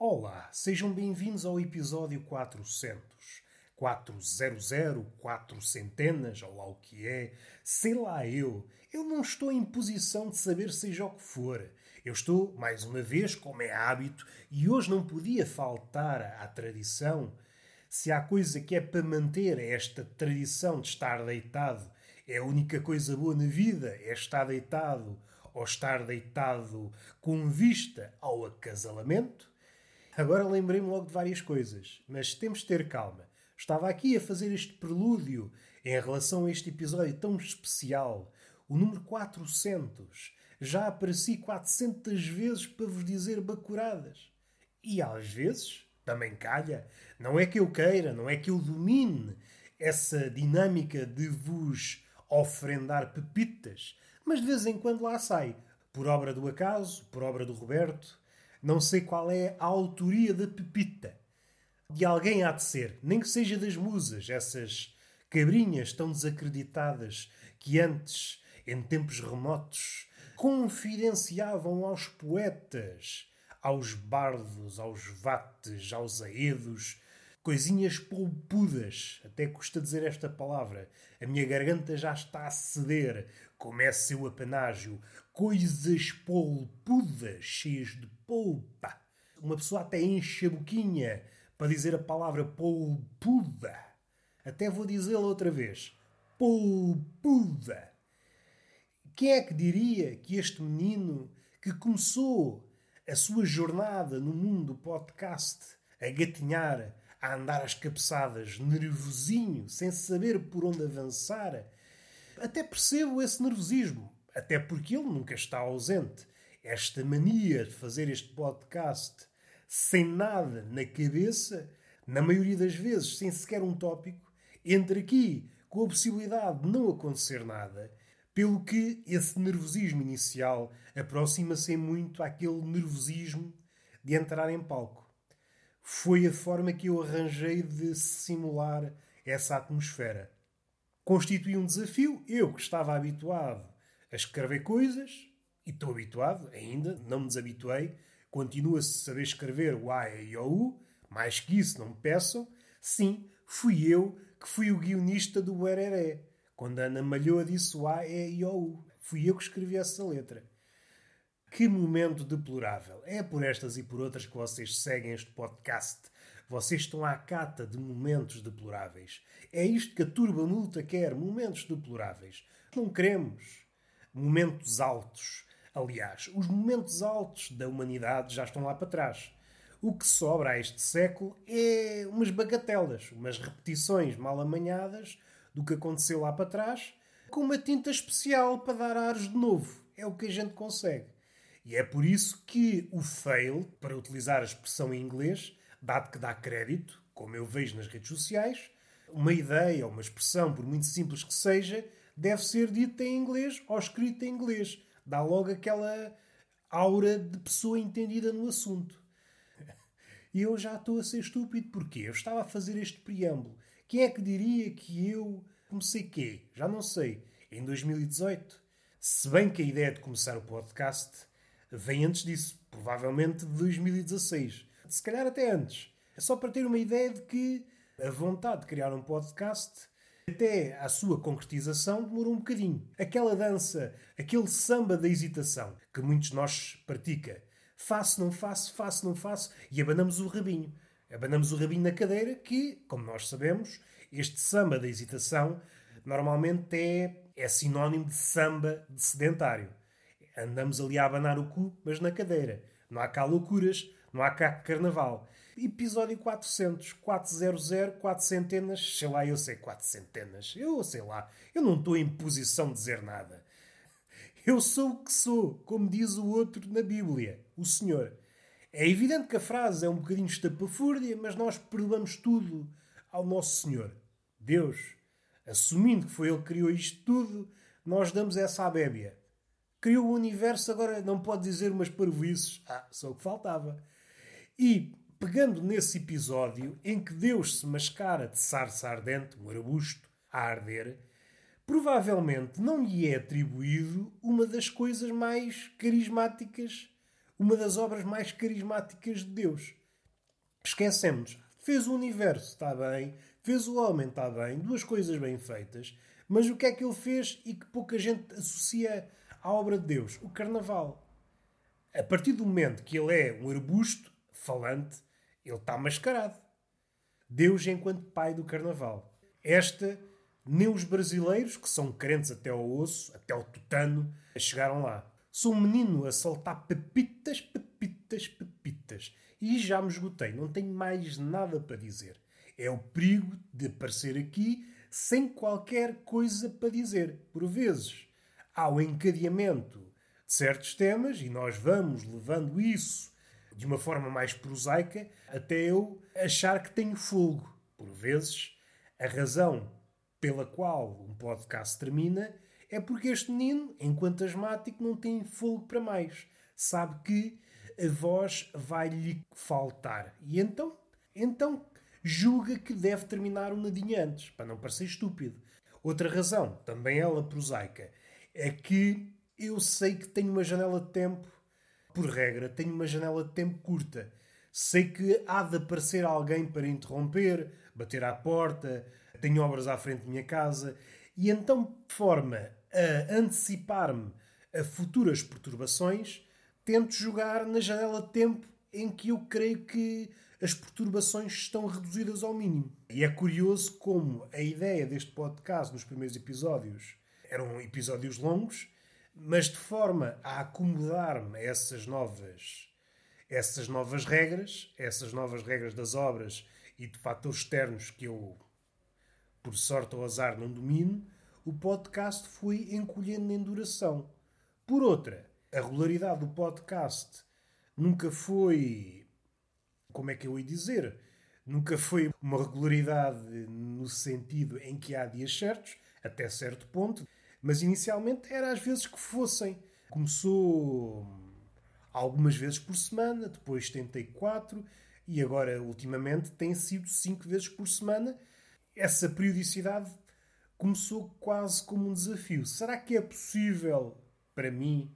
Olá, sejam bem-vindos ao episódio 400. 400, 4 centenas, ou lá o que é, sei lá eu. Eu não estou em posição de saber seja o que for. Eu estou, mais uma vez, como é hábito, e hoje não podia faltar à tradição. Se há coisa que é para manter é esta tradição de estar deitado, é a única coisa boa na vida, é estar deitado, ou estar deitado com vista ao acasalamento. Agora lembrei-me logo de várias coisas, mas temos de ter calma. Estava aqui a fazer este prelúdio em relação a este episódio tão especial, o número 400. Já apareci 400 vezes para vos dizer bacuradas. E às vezes, também calha, não é que eu queira, não é que eu domine essa dinâmica de vos ofrendar pepitas, mas de vez em quando lá sai. Por obra do acaso, por obra do Roberto, não sei qual é a autoria da pepita de alguém há de ser, nem que seja das musas, essas cabrinhas tão desacreditadas que antes, em tempos remotos, confidenciavam aos poetas, aos bardos, aos vates, aos aedos, coisinhas polpudas. Até custa dizer esta palavra. A minha garganta já está a ceder, como é seu apanágio. Coisas polpudas, cheias de polpa. Uma pessoa até enche a boquinha para dizer a palavra polpuda. Até vou dizê-la outra vez. Polpuda. Quem é que diria que este menino que começou a sua jornada no mundo podcast a gatinhar, a andar às cabeçadas, nervosinho, sem saber por onde avançar, até percebo esse nervosismo, até porque ele nunca está ausente. Esta mania de fazer este podcast sem nada na cabeça, na maioria das vezes sem sequer um tópico, entre aqui com a possibilidade de não acontecer nada, pelo que esse nervosismo inicial aproxima-se muito àquele nervosismo de entrar em palco. Foi a forma que eu arranjei de simular essa atmosfera. Constitui um desafio, eu que estava habituado a escrever coisas, e estou habituado ainda, não me desabituei, Continua-se a saber escrever o A, E, O, U. Mais que isso, não me peçam. Sim, fui eu que fui o guionista do Bereré. Quando a Ana Malhoa disse o A, E, I, O, U. Fui eu que escrevi essa letra. Que momento deplorável. É por estas e por outras que vocês seguem este podcast. Vocês estão à cata de momentos deploráveis. É isto que a turba multa quer, momentos deploráveis. Não queremos momentos altos Aliás, os momentos altos da humanidade já estão lá para trás. O que sobra a este século é umas bagatelas, umas repetições mal amanhadas do que aconteceu lá para trás, com uma tinta especial para dar ares de novo. É o que a gente consegue. E é por isso que o fail, para utilizar a expressão em inglês, dado que dá crédito, como eu vejo nas redes sociais, uma ideia ou uma expressão, por muito simples que seja, deve ser dita em inglês ou escrita em inglês. Dá logo aquela aura de pessoa entendida no assunto. E eu já estou a ser estúpido porque eu estava a fazer este preâmbulo. Quem é que diria que eu comecei quê? Já não sei. Em 2018. Se bem que a ideia de começar o podcast vem antes disso, provavelmente de 2016. Se calhar até antes. É só para ter uma ideia de que a vontade de criar um podcast até à sua concretização demorou um bocadinho. Aquela dança, aquele samba da hesitação que muitos de nós pratica. Faço, não faço, faço, não faço e abanamos o rabinho. Abanamos o rabinho na cadeira que, como nós sabemos, este samba da hesitação normalmente é, é sinónimo de samba de sedentário. Andamos ali a abanar o cu, mas na cadeira. Não há cá loucuras, não há cá carnaval episódio 400, 400, 4 centenas, sei lá, eu sei 4 centenas, eu sei lá, eu não estou em posição de dizer nada. Eu sou o que sou, como diz o outro na Bíblia, o Senhor. É evidente que a frase é um bocadinho estapafúrdia, mas nós perdoamos tudo ao nosso Senhor. Deus, assumindo que foi Ele que criou isto tudo, nós damos essa abébia. Criou o universo, agora não pode dizer umas parvoices. Ah, só o que faltava. E pegando nesse episódio em que Deus se mascara de sarça ardente, um arbusto a arder, provavelmente não lhe é atribuído uma das coisas mais carismáticas, uma das obras mais carismáticas de Deus. esquecemos. Fez o universo, está bem. Fez o homem, está bem. Duas coisas bem feitas. Mas o que é que ele fez e que pouca gente associa à obra de Deus? O carnaval. A partir do momento que ele é um arbusto falante, ele está mascarado. Deus enquanto pai do carnaval. Esta, nem os brasileiros, que são crentes até ao osso, até ao tutano, chegaram lá. Sou um menino a saltar pepitas, pepitas, pepitas. E já me esgotei, não tenho mais nada para dizer. É o perigo de aparecer aqui sem qualquer coisa para dizer. Por vezes há o encadeamento de certos temas e nós vamos levando isso de uma forma mais prosaica até eu achar que tenho fogo. Por vezes, a razão pela qual um podcast termina é porque este menino, enquanto asmático, não tem fogo para mais. Sabe que a voz vai-lhe faltar. E então, então julga que deve terminar um nadinho antes, para não parecer estúpido. Outra razão, também ela prosaica, é que eu sei que tenho uma janela de tempo, por regra, tenho uma janela de tempo curta. Sei que há de aparecer alguém para interromper, bater à porta, tenho obras à frente da minha casa, e então, de forma a antecipar-me a futuras perturbações, tento jogar na janela de tempo em que eu creio que as perturbações estão reduzidas ao mínimo. E é curioso como a ideia deste podcast nos primeiros episódios eram episódios longos, mas de forma a acomodar-me a essas novas essas novas regras, essas novas regras das obras e de fatores externos que eu, por sorte ou azar, não domino, o podcast foi encolhendo em duração. Por outra, a regularidade do podcast nunca foi. Como é que eu ia dizer? Nunca foi uma regularidade no sentido em que há dias certos, até certo ponto, mas inicialmente era às vezes que fossem. Começou algumas vezes por semana, depois tentei quatro e agora, ultimamente, tem sido cinco vezes por semana. Essa periodicidade começou quase como um desafio. Será que é possível para mim,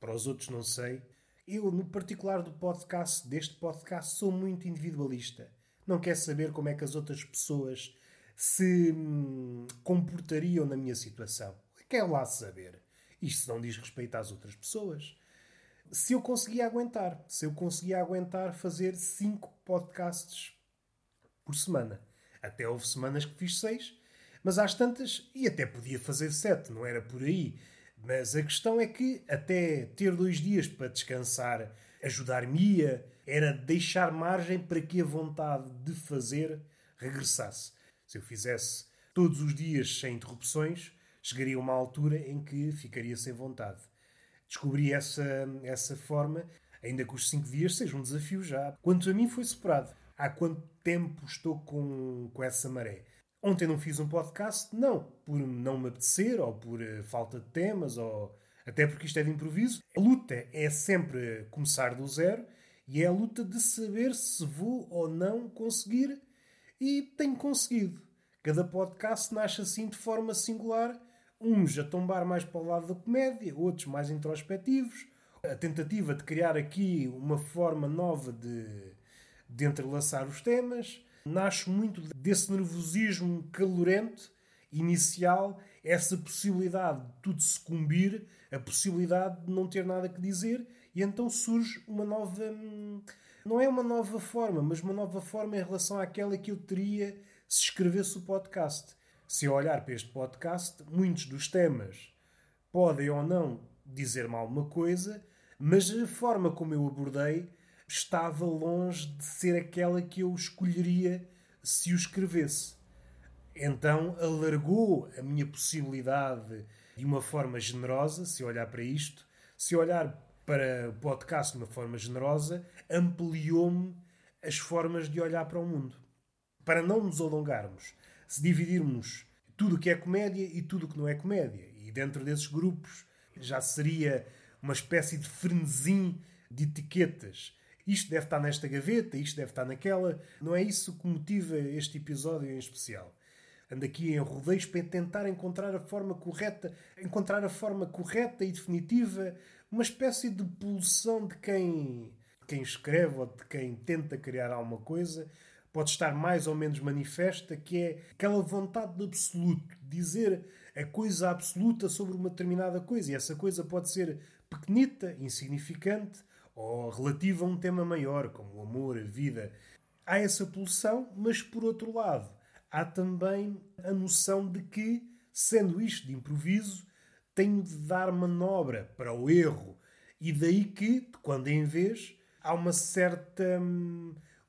para os outros não sei? Eu, no particular do podcast, deste podcast, sou muito individualista. Não quero saber como é que as outras pessoas se hum, comportariam na minha situação. Quero lá saber. Isto não diz respeito às outras pessoas se eu conseguia aguentar, se eu conseguia aguentar fazer cinco podcasts por semana. Até houve semanas que fiz seis, mas às tantas, e até podia fazer sete, não era por aí. Mas a questão é que até ter dois dias para descansar ajudar-me-ia, era deixar margem para que a vontade de fazer regressasse. Se eu fizesse todos os dias sem interrupções, chegaria a uma altura em que ficaria sem vontade descobri essa, essa forma, ainda que os 5 dias seja um desafio já. Quanto a mim, foi superado. Há quanto tempo estou com, com essa maré? Ontem não fiz um podcast, não, por não me apetecer, ou por uh, falta de temas, ou até porque isto é de improviso. A luta é sempre começar do zero e é a luta de saber se vou ou não conseguir, e tenho conseguido. Cada podcast nasce assim de forma singular uns a tombar mais para o lado da comédia, outros mais introspectivos. A tentativa de criar aqui uma forma nova de, de entrelaçar os temas nasce muito desse nervosismo calorento inicial, essa possibilidade de tudo sucumbir, a possibilidade de não ter nada que dizer, e então surge uma nova. Não é uma nova forma, mas uma nova forma em relação àquela que eu teria se escrevesse o podcast se eu olhar para este podcast, muitos dos temas podem ou não dizer-me alguma coisa, mas a forma como eu abordei estava longe de ser aquela que eu escolheria se o escrevesse. Então alargou a minha possibilidade de uma forma generosa, se olhar para isto, se olhar para o podcast de uma forma generosa, ampliou-me as formas de olhar para o mundo. Para não nos alongarmos, se dividirmos tudo o que é comédia e tudo o que não é comédia. E dentro desses grupos já seria uma espécie de frenesim de etiquetas. Isto deve estar nesta gaveta, isto deve estar naquela. Não é isso que motiva este episódio em especial. Ando aqui em rodeios para tentar encontrar a forma correta, encontrar a forma correta e definitiva, uma espécie de pulsão de quem quem escreve ou de quem tenta criar alguma coisa pode estar mais ou menos manifesta, que é aquela vontade de absoluto, dizer a coisa absoluta sobre uma determinada coisa. E essa coisa pode ser pequenita, insignificante, ou relativa a um tema maior, como o amor, a vida. Há essa pulsão, mas por outro lado, há também a noção de que, sendo isto de improviso, tenho de dar manobra para o erro. E daí que, de quando em vez, há uma certa,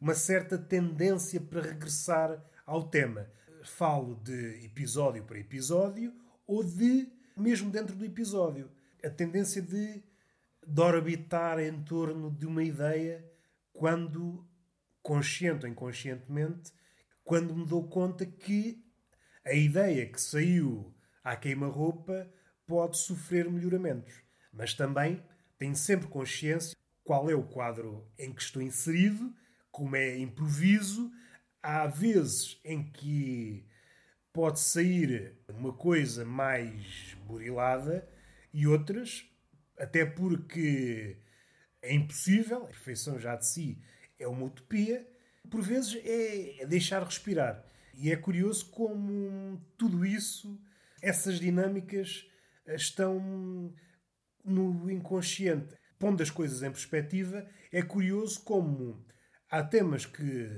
uma certa tendência para regressar ao tema. Falo de episódio para episódio ou de, mesmo dentro do episódio, a tendência de, de orbitar em torno de uma ideia quando, consciente ou inconscientemente, quando me dou conta que a ideia que saiu à queima-roupa pode sofrer melhoramentos. Mas também tenho sempre consciência qual é o quadro em que estou inserido, como é improviso. Há vezes em que pode sair uma coisa mais burilada e outras, até porque é impossível, a perfeição já de si é uma utopia, por vezes é deixar respirar. E é curioso como tudo isso, essas dinâmicas, estão no inconsciente. Pondo as coisas em perspectiva, é curioso como há temas que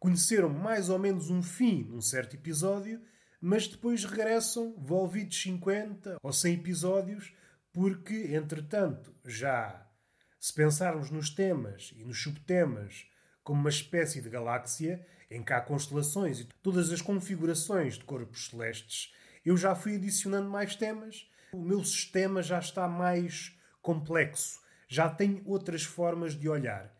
conheceram mais ou menos um fim num certo episódio, mas depois regressam volvidos 50 ou 100 episódios, porque, entretanto, já se pensarmos nos temas e nos subtemas como uma espécie de galáxia em que há constelações e todas as configurações de corpos celestes, eu já fui adicionando mais temas, o meu sistema já está mais complexo, já tem outras formas de olhar.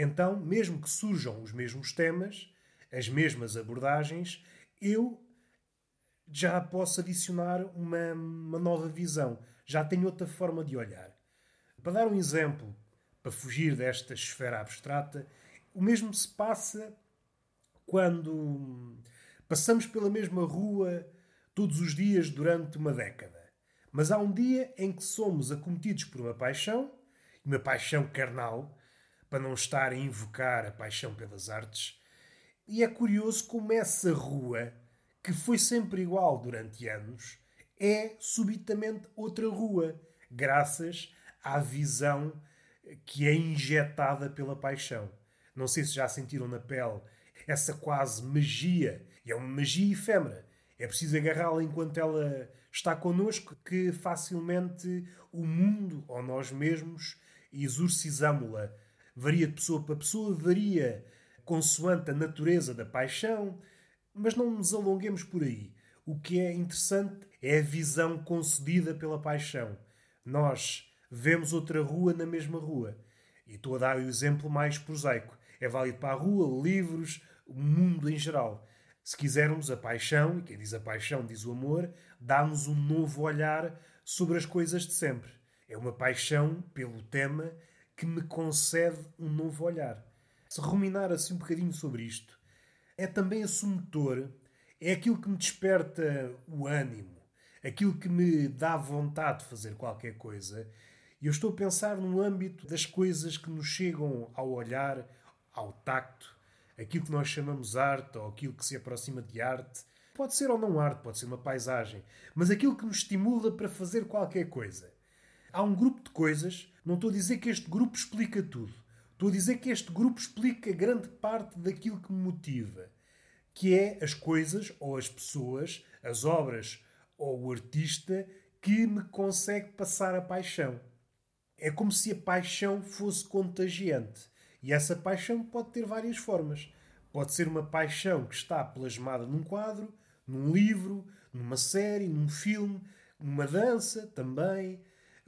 Então, mesmo que surjam os mesmos temas, as mesmas abordagens, eu já posso adicionar uma, uma nova visão, já tenho outra forma de olhar. Para dar um exemplo, para fugir desta esfera abstrata, o mesmo se passa quando passamos pela mesma rua todos os dias durante uma década. Mas há um dia em que somos acometidos por uma paixão, uma paixão carnal, para não estar a invocar a paixão pelas artes, e é curioso como essa rua, que foi sempre igual durante anos, é subitamente outra rua, graças à visão que é injetada pela paixão. Não sei se já sentiram na pele essa quase magia, e é uma magia efêmera. É preciso agarrá-la enquanto ela está connosco, que facilmente o mundo ou nós mesmos exorcizamos-la. Varia de pessoa para pessoa, varia consoante a natureza da paixão, mas não nos alonguemos por aí. O que é interessante é a visão concedida pela paixão. Nós vemos outra rua na mesma rua. E estou a dar o exemplo mais prosaico. É válido para a rua, livros, o mundo em geral. Se quisermos, a paixão, e quem diz a paixão diz o amor, dá-nos um novo olhar sobre as coisas de sempre. É uma paixão pelo tema que me concede um novo olhar. Se ruminar assim um bocadinho sobre isto, é também assumitor, é aquilo que me desperta o ânimo, aquilo que me dá vontade de fazer qualquer coisa. E eu estou a pensar no âmbito das coisas que nos chegam ao olhar, ao tacto, aquilo que nós chamamos arte ou aquilo que se aproxima de arte. Pode ser ou não arte, pode ser uma paisagem, mas aquilo que nos estimula para fazer qualquer coisa. Há um grupo de coisas, não estou a dizer que este grupo explica tudo. Estou a dizer que este grupo explica grande parte daquilo que me motiva, que é as coisas ou as pessoas, as obras ou o artista que me consegue passar a paixão. É como se a paixão fosse contagiante. E essa paixão pode ter várias formas. Pode ser uma paixão que está plasmada num quadro, num livro, numa série, num filme, numa dança também.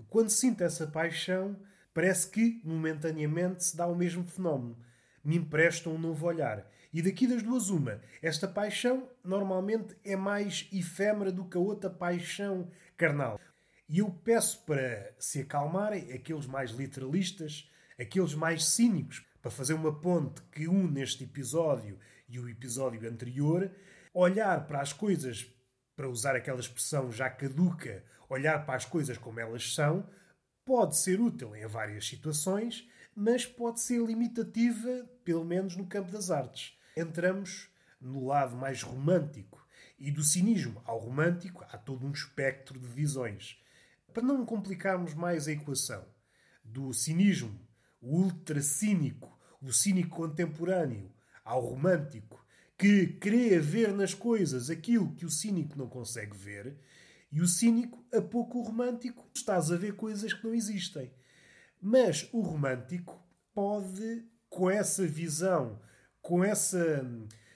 Quando sinto essa paixão, parece que momentaneamente se dá o mesmo fenómeno. Me empresta um novo olhar. E daqui das duas, uma. Esta paixão normalmente é mais efêmera do que a outra paixão carnal. E eu peço para se acalmarem aqueles mais literalistas, aqueles mais cínicos, para fazer uma ponte que une este episódio e o episódio anterior, olhar para as coisas, para usar aquela expressão já caduca, olhar para as coisas como elas são, pode ser útil em várias situações, mas pode ser limitativa, pelo menos no campo das artes. Entramos no lado mais romântico. E do cinismo ao romântico há todo um espectro de visões. Para não complicarmos mais a equação, do cinismo, o ultra cínico, o cínico contemporâneo, ao romântico, que crê ver nas coisas aquilo que o cínico não consegue ver, e o cínico, a pouco romântico, estás a ver coisas que não existem. Mas o romântico pode, com essa visão, com essa,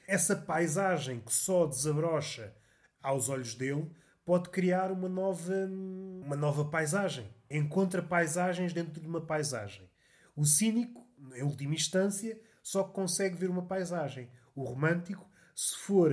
essa paisagem que só desabrocha aos olhos dele, pode criar uma nova, uma nova paisagem. Encontra paisagens dentro de uma paisagem. O cínico, em última instância, só consegue ver uma paisagem. O romântico, se for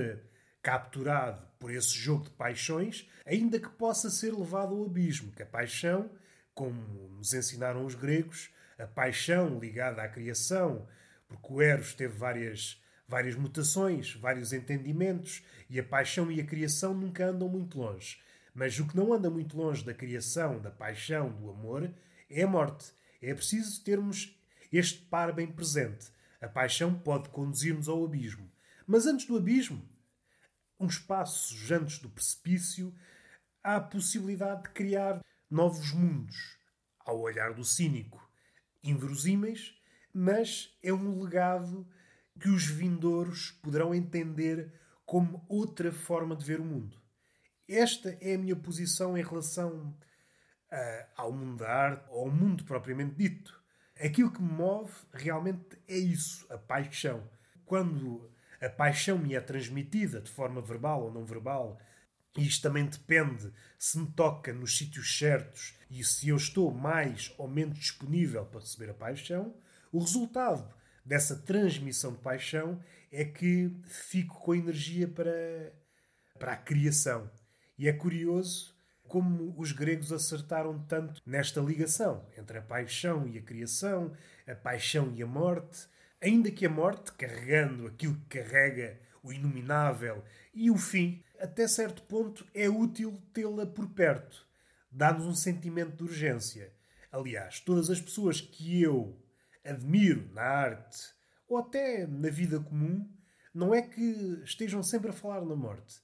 capturado por esse jogo de paixões, ainda que possa ser levado ao abismo, que a paixão, como nos ensinaram os gregos, a paixão ligada à criação, porque o Eros teve várias, várias mutações, vários entendimentos, e a paixão e a criação nunca andam muito longe. Mas o que não anda muito longe da criação, da paixão, do amor, é a morte. É preciso termos este par bem presente. A paixão pode conduzir-nos ao abismo. Mas antes do abismo, uns passos antes do precipício, há a possibilidade de criar novos mundos, ao olhar do cínico, inverosímeis, mas é um legado que os vindouros poderão entender como outra forma de ver o mundo. Esta é a minha posição em relação ao mundo da arte, ao mundo propriamente dito. Aquilo que me move realmente é isso, a paixão. Quando a paixão me é transmitida de forma verbal ou não verbal, e isto também depende se me toca nos sítios certos e se eu estou mais ou menos disponível para receber a paixão, o resultado dessa transmissão de paixão é que fico com energia para, para a criação. E é curioso como os gregos acertaram tanto nesta ligação entre a paixão e a criação, a paixão e a morte, Ainda que a morte, carregando aquilo que carrega o inominável e o fim, até certo ponto é útil tê-la por perto. Dá-nos um sentimento de urgência. Aliás, todas as pessoas que eu admiro na arte ou até na vida comum, não é que estejam sempre a falar na morte,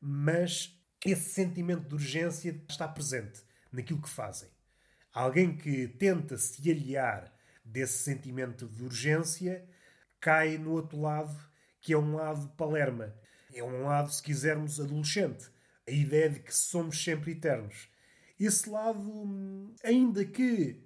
mas esse sentimento de urgência está presente naquilo que fazem. Alguém que tenta se aliar desse sentimento de urgência, cai no outro lado, que é um lado palerma. É um lado, se quisermos, adolescente. A ideia de que somos sempre eternos. Esse lado, ainda que,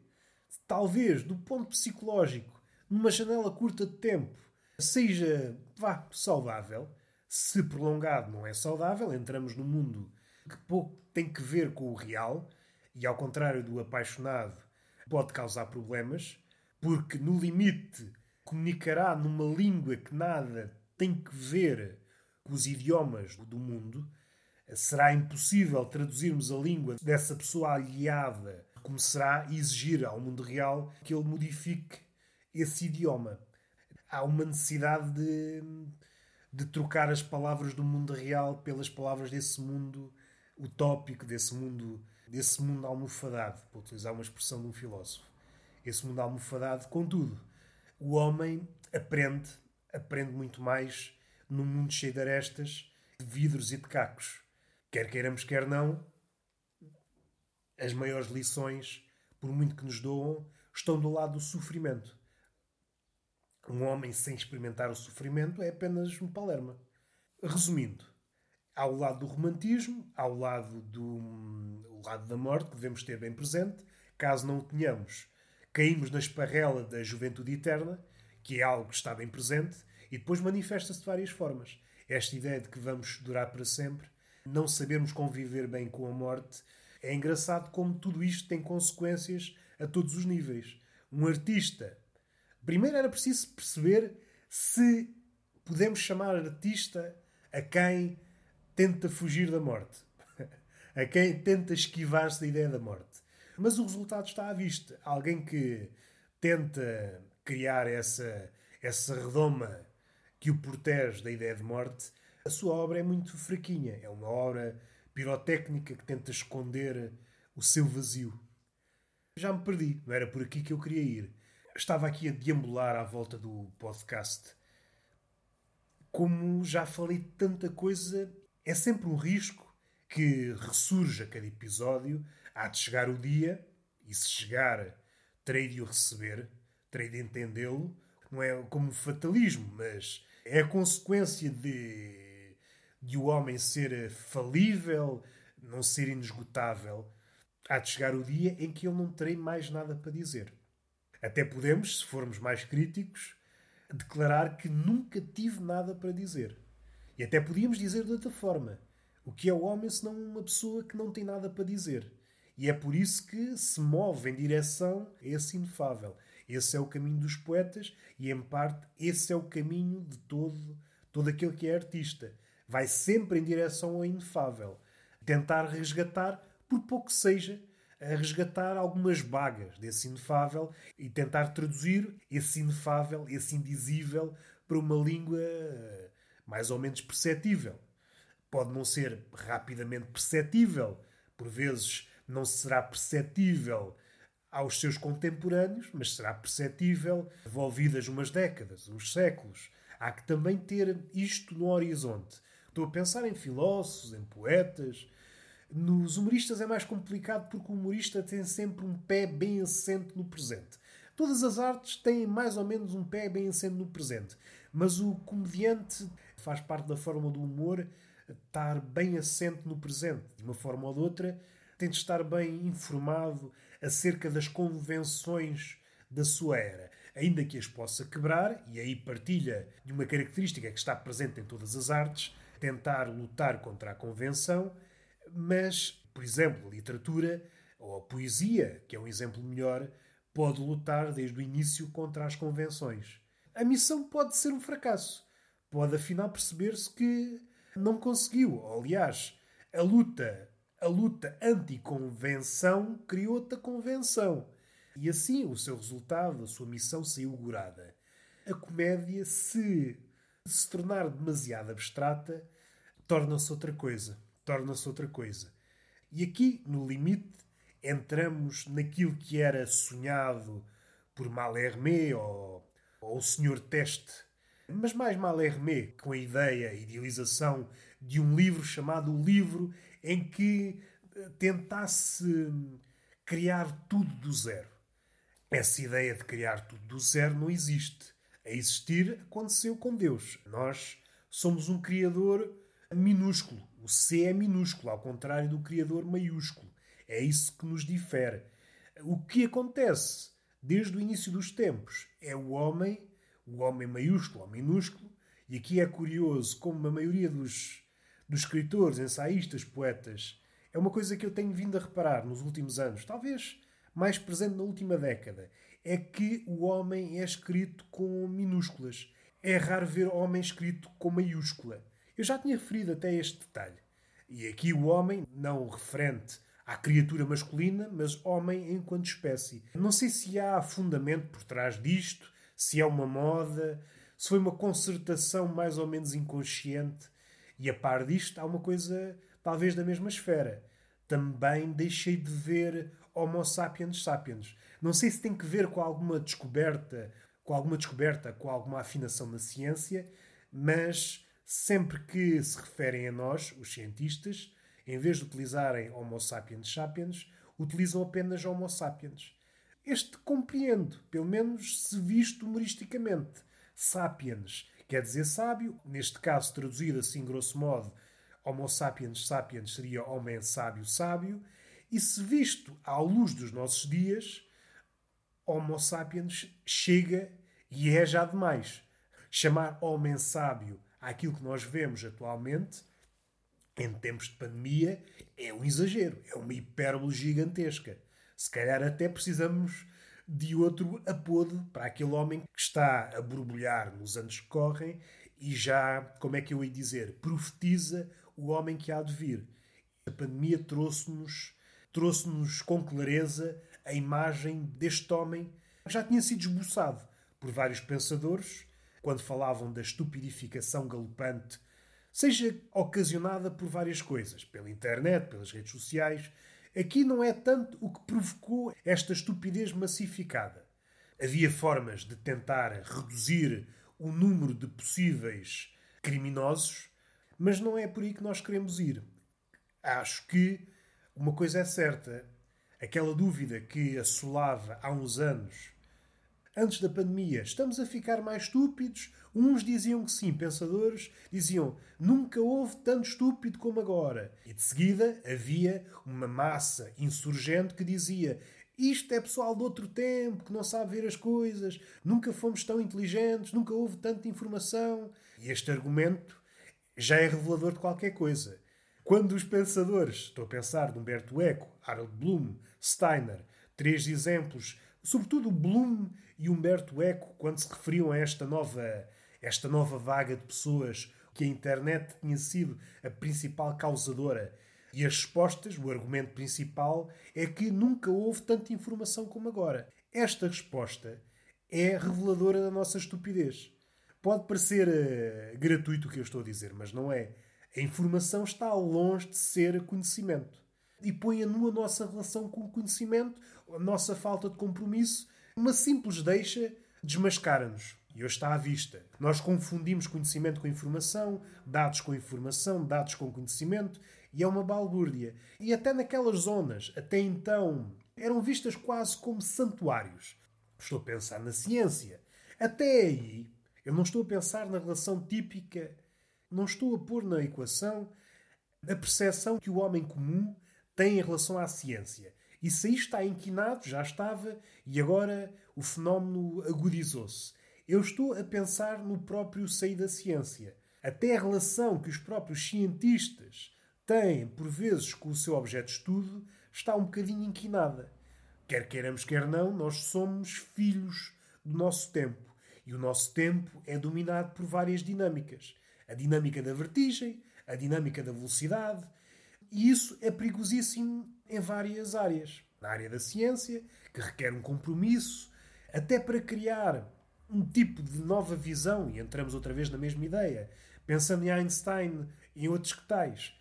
talvez, do ponto psicológico, numa janela curta de tempo, seja, vá, saudável, se prolongado não é saudável, entramos num mundo que pouco tem que ver com o real, e ao contrário do apaixonado, pode causar problemas, porque no limite comunicará numa língua que nada tem que ver com os idiomas do mundo, será impossível traduzirmos a língua dessa pessoa aliada, começará a exigir ao mundo real que ele modifique esse idioma. Há uma necessidade de, de trocar as palavras do mundo real pelas palavras desse mundo utópico, desse mundo, desse mundo almofadado, para utilizar uma expressão de um filósofo esse mundo almofadado. Contudo, o homem aprende, aprende muito mais num mundo cheio de arestas, de vidros e de cacos. Quer queiramos, quer não, as maiores lições, por muito que nos doam, estão do lado do sofrimento. Um homem sem experimentar o sofrimento é apenas um palerma. Resumindo, ao lado do romantismo, ao lado do lado da morte, que devemos ter bem presente, caso não o tenhamos, caímos na esparrela da juventude eterna, que é algo que está bem presente, e depois manifesta-se de várias formas. Esta ideia de que vamos durar para sempre, não sabermos conviver bem com a morte, é engraçado como tudo isto tem consequências a todos os níveis. Um artista. Primeiro era preciso perceber se podemos chamar artista a quem tenta fugir da morte, a quem tenta esquivar-se da ideia da morte. Mas o resultado está à vista. Alguém que tenta criar essa, essa redoma que o protege da ideia de morte, a sua obra é muito fraquinha. É uma obra pirotécnica que tenta esconder o seu vazio. Já me perdi, não era por aqui que eu queria ir. Estava aqui a deambular à volta do podcast. Como já falei tanta coisa, é sempre um risco que ressurja cada episódio. Há de chegar o dia, e se chegar, terei de o receber, terei de entendê-lo. Não é como fatalismo, mas é a consequência de, de o homem ser falível, não ser inesgotável. Há de chegar o dia em que eu não terei mais nada para dizer. Até podemos, se formos mais críticos, declarar que nunca tive nada para dizer. E até podíamos dizer de outra forma. O que é o homem senão uma pessoa que não tem nada para dizer? E é por isso que se move em direção a esse inefável. Esse é o caminho dos poetas e, em parte, esse é o caminho de todo, todo aquele que é artista. Vai sempre em direção ao inefável. Tentar resgatar, por pouco que seja, a resgatar algumas bagas desse inefável e tentar traduzir esse inefável, esse indizível, para uma língua mais ou menos perceptível. Pode não ser rapidamente perceptível, por vezes não será perceptível aos seus contemporâneos, mas será perceptível envolvidas umas décadas, uns séculos. Há que também ter isto no horizonte. Estou a pensar em filósofos, em poetas. Nos humoristas é mais complicado porque o humorista tem sempre um pé bem assente no presente. Todas as artes têm mais ou menos um pé bem assente no presente. Mas o comediante faz parte da forma do humor estar bem assente no presente. De uma forma ou de outra, tem de estar bem informado acerca das convenções da sua era, ainda que as possa quebrar, e aí partilha de uma característica que está presente em todas as artes, tentar lutar contra a convenção, mas, por exemplo, a literatura ou a poesia, que é um exemplo melhor, pode lutar desde o início contra as convenções. A missão pode ser um fracasso. Pode afinal perceber-se que não conseguiu. Aliás, a luta a luta anti-convenção criou outra convenção. E assim o seu resultado, a sua missão saiu gurada. A comédia, se se tornar demasiado abstrata, torna-se outra coisa. Torna-se outra coisa. E aqui, no limite, entramos naquilo que era sonhado por Malhermé ou, ou o Sr. Teste, mas mais Malhermé, com a ideia, a idealização de um livro chamado O Livro em que eh, tentasse criar tudo do zero. Essa ideia de criar tudo do zero não existe. A existir aconteceu com Deus. Nós somos um Criador minúsculo. O C é minúsculo, ao contrário do Criador maiúsculo. É isso que nos difere. O que acontece desde o início dos tempos é o homem, o homem maiúsculo ou minúsculo, e aqui é curioso como a maioria dos dos escritores, ensaístas, poetas, é uma coisa que eu tenho vindo a reparar nos últimos anos, talvez mais presente na última década, é que o homem é escrito com minúsculas. É raro ver homem escrito com maiúscula. Eu já tinha referido até este detalhe. E aqui o homem, não referente à criatura masculina, mas homem enquanto espécie. Não sei se há fundamento por trás disto, se é uma moda, se foi uma concertação mais ou menos inconsciente e a par disto, há uma coisa talvez da mesma esfera. Também deixei de ver Homo sapiens sapiens. Não sei se tem que ver com alguma descoberta, com alguma descoberta, com alguma afinação na ciência, mas sempre que se referem a nós, os cientistas, em vez de utilizarem Homo sapiens sapiens, utilizam apenas Homo sapiens. Este compreendo, pelo menos se visto humoristicamente. Sapiens quer dizer sábio, neste caso traduzido assim grosso modo, Homo sapiens sapiens seria homem sábio sábio, e se visto à luz dos nossos dias, Homo sapiens chega e é já demais. Chamar homem sábio àquilo que nós vemos atualmente, em tempos de pandemia, é um exagero, é uma hipérbole gigantesca. Se calhar até precisamos de outro apodo para aquele homem que está a borbulhar nos anos que correm e já, como é que eu ia dizer, profetiza o homem que há de vir. A pandemia trouxe-nos trouxe-nos com clareza a imagem deste homem que já tinha sido esboçado por vários pensadores quando falavam da estupidificação galopante, seja ocasionada por várias coisas, pela internet, pelas redes sociais, Aqui não é tanto o que provocou esta estupidez massificada. Havia formas de tentar reduzir o número de possíveis criminosos, mas não é por aí que nós queremos ir. Acho que uma coisa é certa: aquela dúvida que assolava há uns anos, antes da pandemia, estamos a ficar mais estúpidos. Uns diziam que sim, pensadores diziam nunca houve tanto estúpido como agora. E de seguida havia uma massa insurgente que dizia isto é pessoal de outro tempo que não sabe ver as coisas, nunca fomos tão inteligentes, nunca houve tanta informação. E este argumento já é revelador de qualquer coisa. Quando os pensadores, estou a pensar de Humberto Eco, Harold Bloom, Steiner, três exemplos, sobretudo Bloom e Humberto Eco, quando se referiam a esta nova, esta nova vaga de pessoas que a internet tinha sido a principal causadora. E as respostas, o argumento principal, é que nunca houve tanta informação como agora. Esta resposta é reveladora da nossa estupidez. Pode parecer uh, gratuito o que eu estou a dizer, mas não é. A informação está longe de ser conhecimento. E põe a nu a nossa relação com o conhecimento, a nossa falta de compromisso. Uma simples deixa desmascara-nos. E hoje está à vista. Nós confundimos conhecimento com informação, dados com informação, dados com conhecimento, e é uma balbúrdia. E até naquelas zonas, até então, eram vistas quase como santuários. Estou a pensar na ciência. Até aí, eu não estou a pensar na relação típica não estou a pôr na equação a percepção que o homem comum tem em relação à ciência. Isso aí está inquinado, já estava, e agora o fenómeno agudizou-se. Eu estou a pensar no próprio seio da ciência. Até a relação que os próprios cientistas têm, por vezes, com o seu objeto de estudo, está um bocadinho inquinada. Quer queiramos, quer não, nós somos filhos do nosso tempo. E o nosso tempo é dominado por várias dinâmicas a dinâmica da vertigem, a dinâmica da velocidade. E isso é perigosíssimo em várias áreas. Na área da ciência, que requer um compromisso, até para criar um tipo de nova visão, e entramos outra vez na mesma ideia, pensando em Einstein e em outros que tais.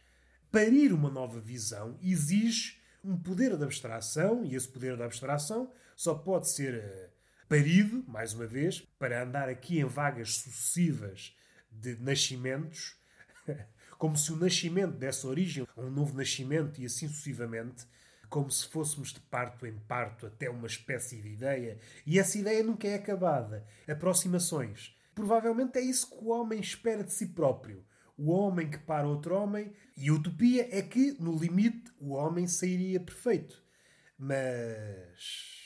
Parir uma nova visão exige um poder de abstração, e esse poder de abstração só pode ser eh, parido, mais uma vez, para andar aqui em vagas sucessivas de nascimentos, como se o nascimento desse origem um novo nascimento e assim sucessivamente, como se fôssemos de parto em parto até uma espécie de ideia, e essa ideia nunca é acabada. Aproximações. Provavelmente é isso que o homem espera de si próprio. O homem que para outro homem, e a utopia é que, no limite, o homem sairia perfeito. Mas.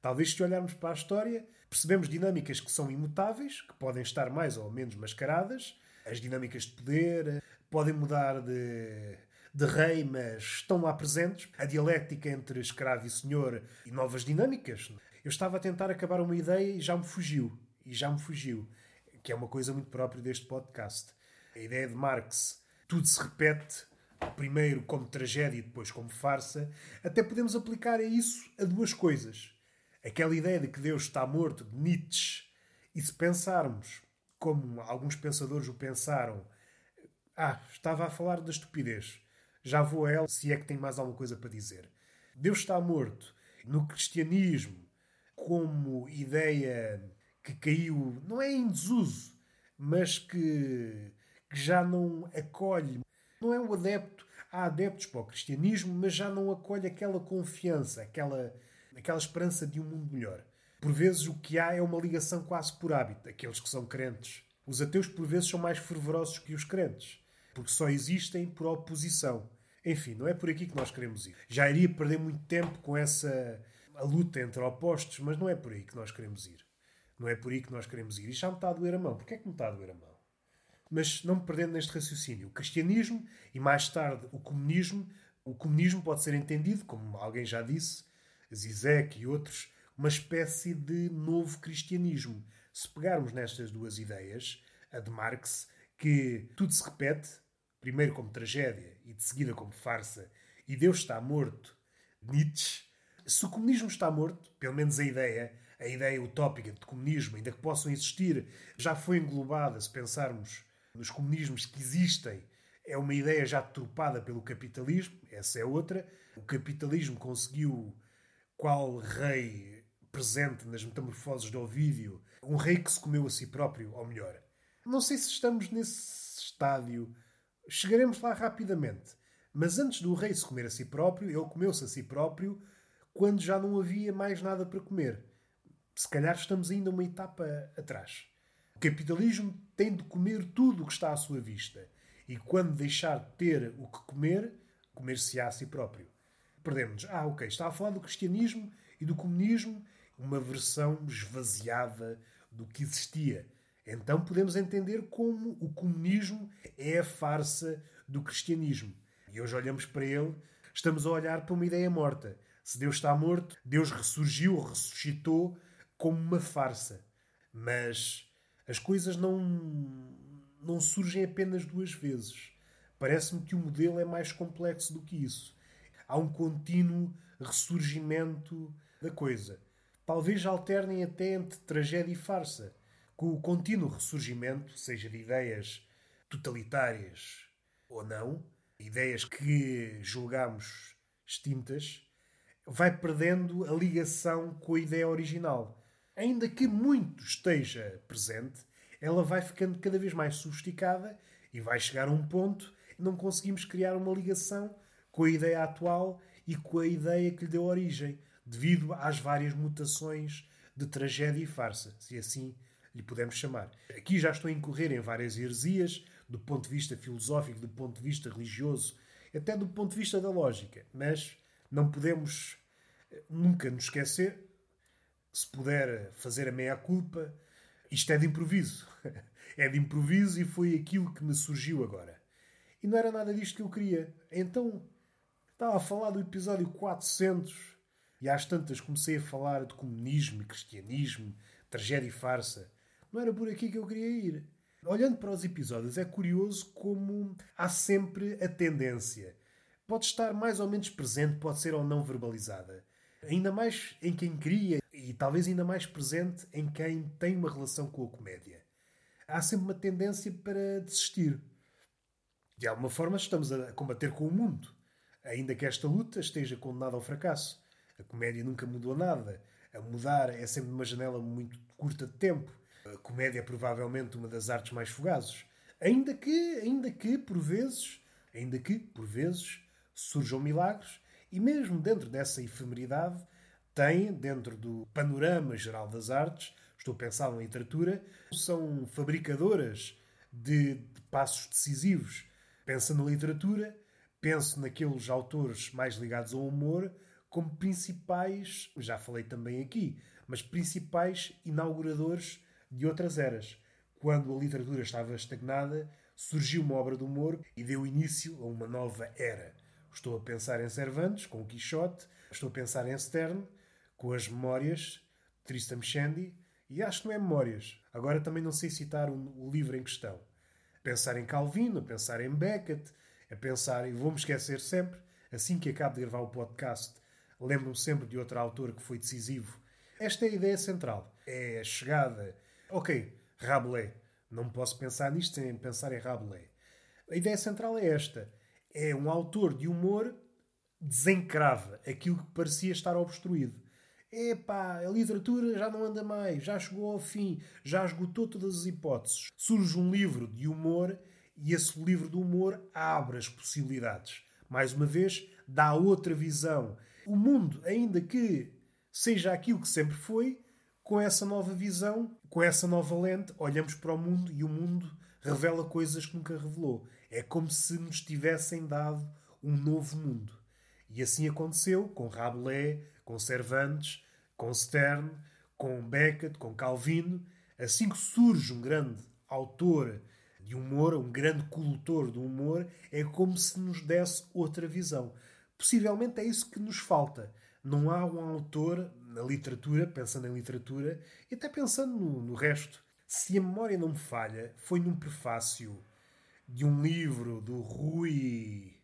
Talvez se olharmos para a história, Percebemos dinâmicas que são imutáveis, que podem estar mais ou menos mascaradas. As dinâmicas de poder podem mudar de, de rei, mas estão lá presentes. A dialética entre escravo e senhor e novas dinâmicas. Eu estava a tentar acabar uma ideia e já me fugiu. E já me fugiu. Que é uma coisa muito própria deste podcast. A ideia de Marx, tudo se repete, primeiro como tragédia e depois como farsa. Até podemos aplicar a isso a duas coisas Aquela ideia de que Deus está morto, de Nietzsche, e se pensarmos, como alguns pensadores o pensaram, ah, estava a falar da estupidez. Já vou a ela se é que tem mais alguma coisa para dizer. Deus está morto. No cristianismo, como ideia que caiu, não é em desuso, mas que, que já não acolhe. Não é um adepto. Há adeptos para o cristianismo, mas já não acolhe aquela confiança, aquela aquela esperança de um mundo melhor. Por vezes o que há é uma ligação quase por hábito, aqueles que são crentes. Os ateus por vezes são mais fervorosos que os crentes, porque só existem por oposição. Enfim, não é por aqui que nós queremos ir. Já iria perder muito tempo com essa a luta entre opostos, mas não é por aí que nós queremos ir. Não é por aí que nós queremos ir. E já me está a doer a mão. Porquê é que me está a doer a mão? Mas não me perdendo neste raciocínio. O cristianismo e mais tarde o comunismo. O comunismo pode ser entendido, como alguém já disse, Zizek e outros, uma espécie de novo cristianismo. Se pegarmos nestas duas ideias, a de Marx, que tudo se repete, primeiro como tragédia e de seguida como farsa, e Deus está morto, Nietzsche, se o comunismo está morto, pelo menos a ideia, a ideia utópica de comunismo, ainda que possam existir, já foi englobada, se pensarmos nos comunismos que existem é uma ideia já tropada pelo capitalismo, essa é outra. O capitalismo conseguiu, qual rei presente nas metamorfoses de Ovídio, um rei que se comeu a si próprio, ou melhor. Não sei se estamos nesse estádio. Chegaremos lá rapidamente. Mas antes do rei se comer a si próprio, ele comeu-se a si próprio quando já não havia mais nada para comer. Se calhar estamos ainda uma etapa atrás. O capitalismo tem de comer tudo o que está à sua vista. E quando deixar de ter o que comer, comer-se-á a si próprio. Perdemos. Ah, ok, está a falar do cristianismo e do comunismo, uma versão esvaziada do que existia. Então podemos entender como o comunismo é a farsa do cristianismo. E hoje olhamos para ele, estamos a olhar para uma ideia morta. Se Deus está morto, Deus ressurgiu, ressuscitou como uma farsa. Mas as coisas não, não surgem apenas duas vezes. Parece-me que o modelo é mais complexo do que isso. Há um contínuo ressurgimento da coisa. Talvez alternem até entre tragédia e farsa com o contínuo ressurgimento, seja de ideias totalitárias ou não, ideias que julgamos extintas, vai perdendo a ligação com a ideia original. Ainda que muito esteja presente, ela vai ficando cada vez mais sofisticada e vai chegar a um ponto e não conseguimos criar uma ligação com a ideia atual e com a ideia que lhe deu origem, devido às várias mutações de tragédia e farsa, se assim lhe podemos chamar. Aqui já estou a incorrer em várias heresias, do ponto de vista filosófico, do ponto de vista religioso, até do ponto de vista da lógica, mas não podemos eh, nunca nos esquecer, se puder fazer a meia-culpa, isto é de improviso. É de improviso e foi aquilo que me surgiu agora. E não era nada disto que eu queria. Então, estava a falar do episódio 400 e às tantas comecei a falar de comunismo e cristianismo, tragédia e farsa. Não era por aqui que eu queria ir. Olhando para os episódios, é curioso como há sempre a tendência. Pode estar mais ou menos presente, pode ser ou não verbalizada. Ainda mais em quem cria e talvez ainda mais presente em quem tem uma relação com a comédia. Há sempre uma tendência para desistir. De alguma forma, estamos a combater com o mundo, ainda que esta luta esteja condenada ao fracasso. A comédia nunca mudou nada. A mudar é sempre uma janela muito curta de tempo. A comédia é provavelmente uma das artes mais fugazes. Ainda que, ainda que, por vezes, ainda que, por vezes, surjam milagres, e mesmo dentro dessa efemeridade, tem, dentro do panorama geral das artes, estou a pensar na literatura, são fabricadoras de, de passos decisivos. Pensa na literatura, penso naqueles autores mais ligados ao humor, como principais, já falei também aqui, mas principais inauguradores de outras eras. Quando a literatura estava estagnada, surgiu uma obra de humor e deu início a uma nova era. Estou a pensar em Cervantes, com o Quixote, estou a pensar em Stern, com as Memórias, Tristram Shandy, e acho que não é Memórias. Agora também não sei citar o, livro em questão. Pensar em Calvino, a pensar em Beckett, a pensar, e vou-me esquecer sempre, assim que acabo de gravar o podcast, lembro-me sempre de outro autor que foi decisivo. Esta é a ideia central. É a chegada Ok, Rabelais. Não posso pensar nisto sem pensar em Rabelais. A ideia central é esta. É um autor de humor desencrava aquilo que parecia estar obstruído. Epá, a literatura já não anda mais, já chegou ao fim, já esgotou todas as hipóteses. Surge um livro de humor e esse livro de humor abre as possibilidades. Mais uma vez, dá outra visão. O mundo, ainda que seja aquilo que sempre foi, com essa nova visão, com essa nova lente, olhamos para o mundo e o mundo revela coisas que nunca revelou. É como se nos tivessem dado um novo mundo. E assim aconteceu com Rabelais, com Cervantes, com Stern, com Beckett, com Calvino. Assim que surge um grande autor de humor, um grande cultor do humor, é como se nos desse outra visão. Possivelmente é isso que nos falta. Não há um autor na literatura, pensando em literatura, e até pensando no, no resto. Se a memória não me falha, foi num prefácio de um livro do Rui.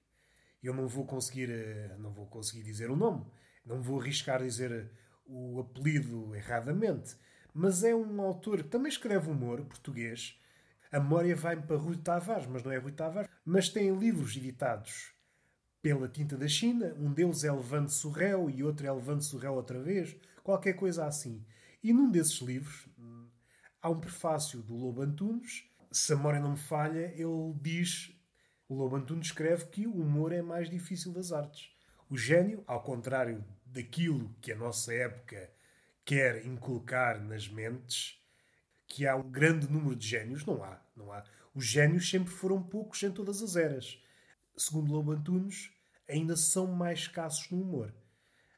Eu não vou conseguir, eh, não vou conseguir dizer o nome, não vou arriscar dizer o apelido erradamente, mas é um autor que também escreve humor português. A memória vai-me para Rui Tavares, mas não é Rui Tavares. Mas tem livros editados pela tinta da China. Um deles é Levante Sorrel e outro é Levante Sorrel outra vez. Qualquer coisa assim. E num desses livros hum, há um prefácio do Lobo Antunes. Se a memória não me falha, ele diz... O Lobo Antunes escreve que o humor é mais difícil das artes. O gênio, ao contrário daquilo que a nossa época quer inculcar nas mentes, que há um grande número de gênios, não há, não há. Os gênios sempre foram poucos em todas as eras. Segundo Lobo Antunes, ainda são mais escassos no humor.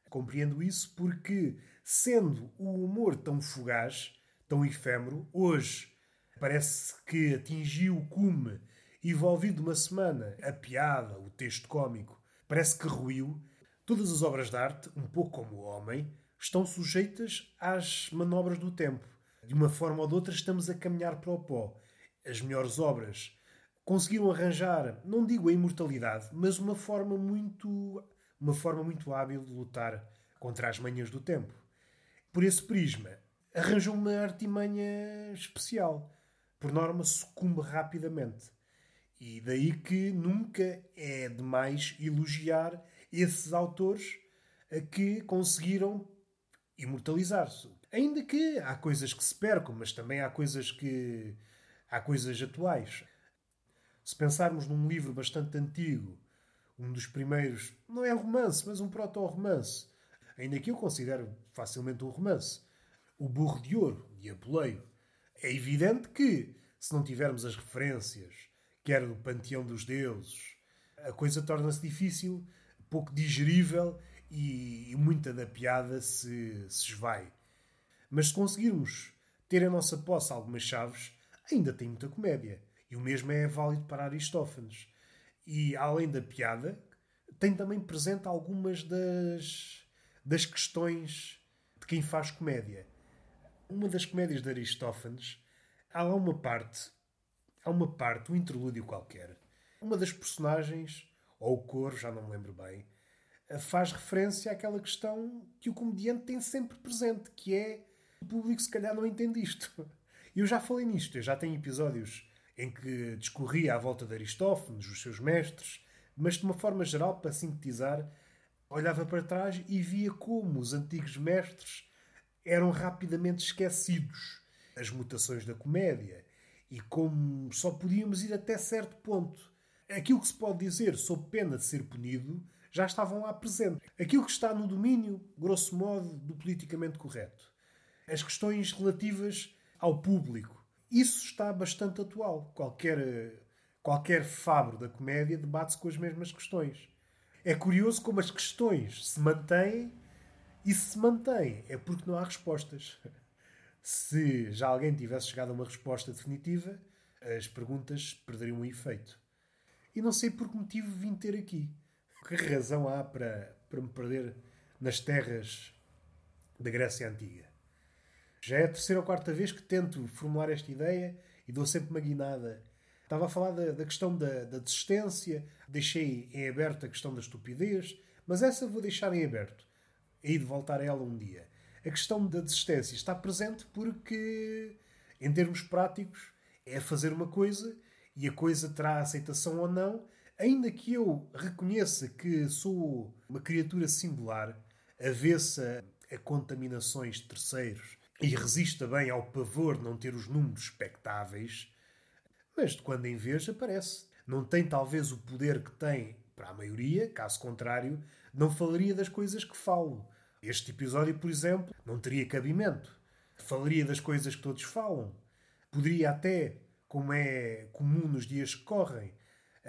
Compreendo isso porque, sendo o humor tão fugaz, tão efêmero, hoje parece que atingiu o cume envolvido uma semana a piada, o texto cômico, parece que ruiu. Todas as obras de arte, um pouco como o homem, estão sujeitas às manobras do tempo. De uma forma ou de outra, estamos a caminhar para o pó. As melhores obras conseguiram arranjar, não digo a imortalidade, mas uma forma muito, uma forma muito hábil de lutar contra as manhas do tempo. Por esse prisma, arranjou uma artimanha especial. Por norma, sucumbe rapidamente. E daí que nunca é demais elogiar esses autores que conseguiram imortalizar-se. Ainda que há coisas que se percam, mas também há coisas que. há coisas atuais. Se pensarmos num livro bastante antigo, um dos primeiros, não é romance, mas um proto-romance, ainda que eu considero facilmente um romance, O Burro de Ouro, de Apuleio, é evidente que, se não tivermos as referências, quer do panteão dos deuses, a coisa torna-se difícil, pouco digerível e, muita da piada se, se esvai. Mas se conseguirmos ter em nossa posse algumas chaves, ainda tem muita comédia. E o mesmo é válido para Aristófanes. E além da piada, tem também presente algumas das, das questões de quem faz comédia. Uma das comédias de Aristófanes, há lá uma parte, há uma parte, um interlúdio qualquer. Uma das personagens, ou o coro, já não me lembro bem, faz referência àquela questão que o comediante tem sempre presente, que é o público se calhar não entende isto. Eu já falei nisto, eu já tenho episódios em que discorria à volta de Aristófanes, os seus mestres, mas de uma forma geral, para sintetizar, olhava para trás e via como os antigos mestres eram rapidamente esquecidos. As mutações da comédia e como só podíamos ir até certo ponto. Aquilo que se pode dizer sob pena de ser punido já estavam lá presentes. Aquilo que está no domínio, grosso modo, do politicamente correto. As questões relativas ao público. Isso está bastante atual. Qualquer, qualquer fabro da comédia debate-se com as mesmas questões. É curioso como as questões se mantêm e se mantêm é porque não há respostas. Se já alguém tivesse chegado a uma resposta definitiva, as perguntas perderiam o efeito. E não sei por que motivo vim ter aqui. Que razão há para, para me perder nas terras da Grécia Antiga? Já é a terceira ou quarta vez que tento formular esta ideia e dou sempre uma guinada. Estava a falar da, da questão da, da desistência, deixei em aberto a questão da estupidez, mas essa vou deixar em aberto. Hei de voltar a ela um dia. A questão da desistência está presente porque, em termos práticos, é fazer uma coisa e a coisa terá aceitação ou não, Ainda que eu reconheça que sou uma criatura singular, avessa a contaminações de terceiros e resista bem ao pavor de não ter os números expectáveis, mas de quando em vez aparece. Não tem talvez o poder que tem para a maioria, caso contrário, não falaria das coisas que falo. Este episódio, por exemplo, não teria cabimento. Falaria das coisas que todos falam. Poderia até, como é comum nos dias que correm,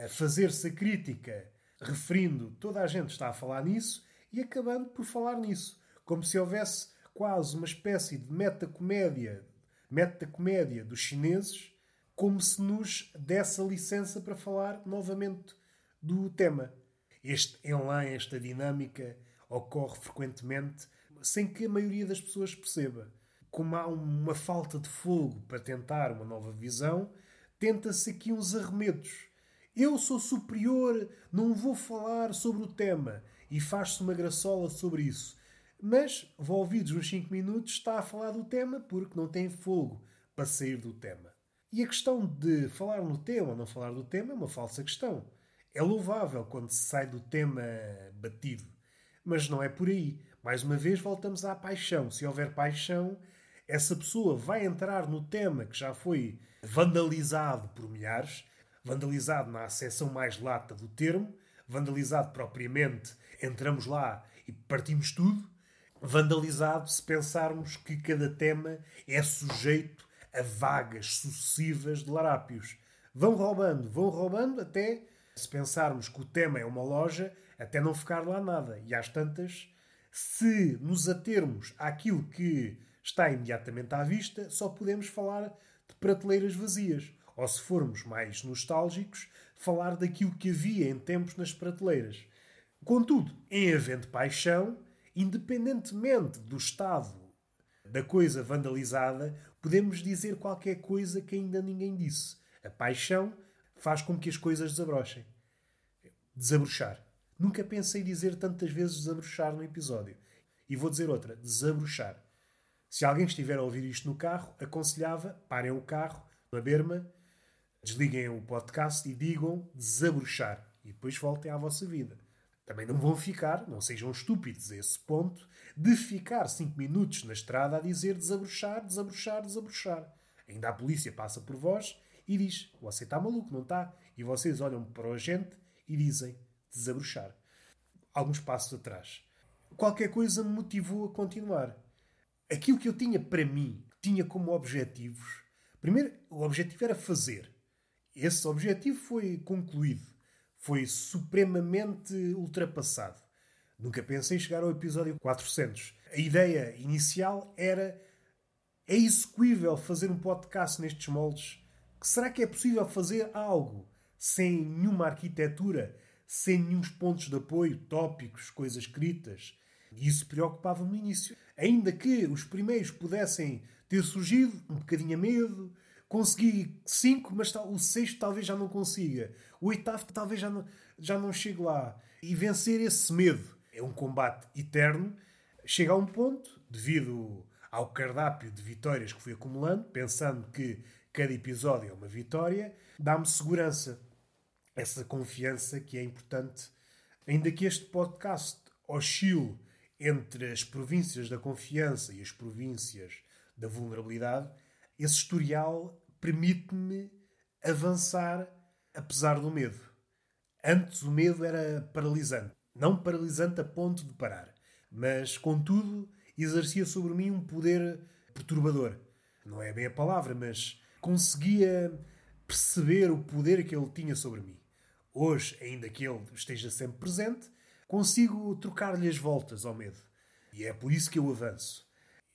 fazer-se a crítica referindo toda a gente está a falar nisso e acabando por falar nisso. Como se houvesse quase uma espécie de metacomédia, metacomédia dos chineses, como se nos desse a licença para falar novamente do tema. Este enlã, esta dinâmica, ocorre frequentemente sem que a maioria das pessoas perceba. Como há uma falta de fogo para tentar uma nova visão, tenta-se aqui uns arremedos eu sou superior, não vou falar sobre o tema. E faz-se uma graçola sobre isso. Mas, envolvidos uns 5 minutos, está a falar do tema porque não tem fogo para sair do tema. E a questão de falar no tema ou não falar do tema é uma falsa questão. É louvável quando se sai do tema batido. Mas não é por aí. Mais uma vez, voltamos à paixão. Se houver paixão, essa pessoa vai entrar no tema que já foi vandalizado por milhares, vandalizado na acessão mais lata do termo, vandalizado propriamente, entramos lá e partimos tudo, vandalizado se pensarmos que cada tema é sujeito a vagas sucessivas de larápios. Vão roubando, vão roubando até, se pensarmos que o tema é uma loja, até não ficar lá nada. E às tantas, se nos atermos àquilo que está imediatamente à vista, só podemos falar de prateleiras vazias. Ou se formos mais nostálgicos, falar daquilo que havia em tempos nas prateleiras. Contudo, em havendo paixão, independentemente do estado da coisa vandalizada, podemos dizer qualquer coisa que ainda ninguém disse. A paixão faz com que as coisas desabrochem. Desabrochar. Nunca pensei dizer tantas vezes desabrochar no episódio. E vou dizer outra: desabrochar. Se alguém estiver a ouvir isto no carro, aconselhava parem o carro na berma, desliguem o podcast e digam desabrochar. E depois voltem à vossa vida. Também não vão ficar, não sejam estúpidos a esse ponto, de ficar 5 minutos na estrada a dizer desabrochar, desabrochar, desabrochar. Ainda a polícia passa por vós e diz: Você está maluco, não está? E vocês olham para o agente e dizem: Desabrochar. Alguns passos atrás. Qualquer coisa me motivou a continuar. Aquilo que eu tinha para mim, tinha como objetivos. Primeiro, o objetivo era fazer. Esse objetivo foi concluído. Foi supremamente ultrapassado. Nunca pensei chegar ao episódio 400. A ideia inicial era: é execuível fazer um podcast nestes moldes? Será que é possível fazer algo sem nenhuma arquitetura, sem nenhum pontos de apoio, tópicos, coisas escritas? E isso preocupava-me no início. Ainda que os primeiros pudessem ter surgido, um bocadinho a medo, consegui cinco, mas o sexto talvez já não consiga. O oitavo talvez já não, já não chegue lá. E vencer esse medo é um combate eterno. Chega a um ponto, devido ao cardápio de vitórias que fui acumulando, pensando que cada episódio é uma vitória, dá-me segurança. Essa confiança que é importante. Ainda que este podcast oscile entre as províncias da confiança e as províncias da vulnerabilidade, esse historial permite-me avançar apesar do medo. Antes o medo era paralisante. Não paralisante a ponto de parar, mas, contudo, exercia sobre mim um poder perturbador. Não é bem a palavra, mas conseguia perceber o poder que ele tinha sobre mim. Hoje, ainda que ele esteja sempre presente, consigo trocar-lhe as voltas ao medo. E é por isso que eu avanço.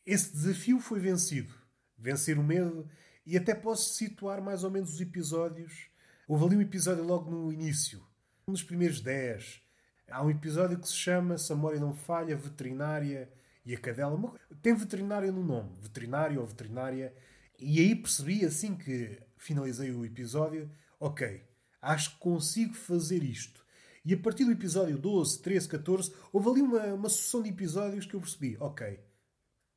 Esse desafio foi vencido. Vencer o medo, e até posso situar mais ou menos os episódios. Houve ali um episódio logo no início, um dos primeiros 10, Há um episódio que se chama Se a não falha, Veterinária e a Cadela. Tem veterinária no nome, veterinário ou veterinária. E aí percebi, assim que finalizei o episódio, ok, acho que consigo fazer isto. E a partir do episódio 12, 13, 14, houve ali uma, uma sucessão de episódios que eu percebi, ok,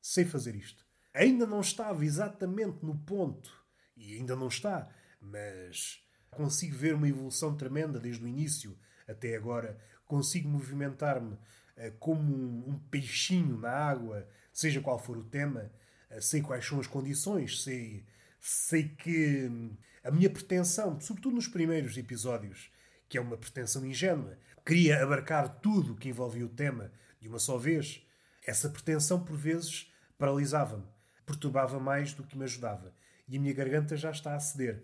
sei fazer isto. Ainda não estava exatamente no ponto, e ainda não está, mas consigo ver uma evolução tremenda desde o início até agora consigo movimentar-me uh, como um, um, peixinho na água, seja qual for o tema, uh, sei quais são as condições, sei, sei que hum, a minha pretensão, sobretudo nos primeiros episódios, que é uma pretensão ingênua, queria abarcar tudo que envolvia o tema de uma só vez. Essa pretensão, por vezes, paralisava-me, perturbava mais do que me ajudava. E a minha garganta já está a ceder.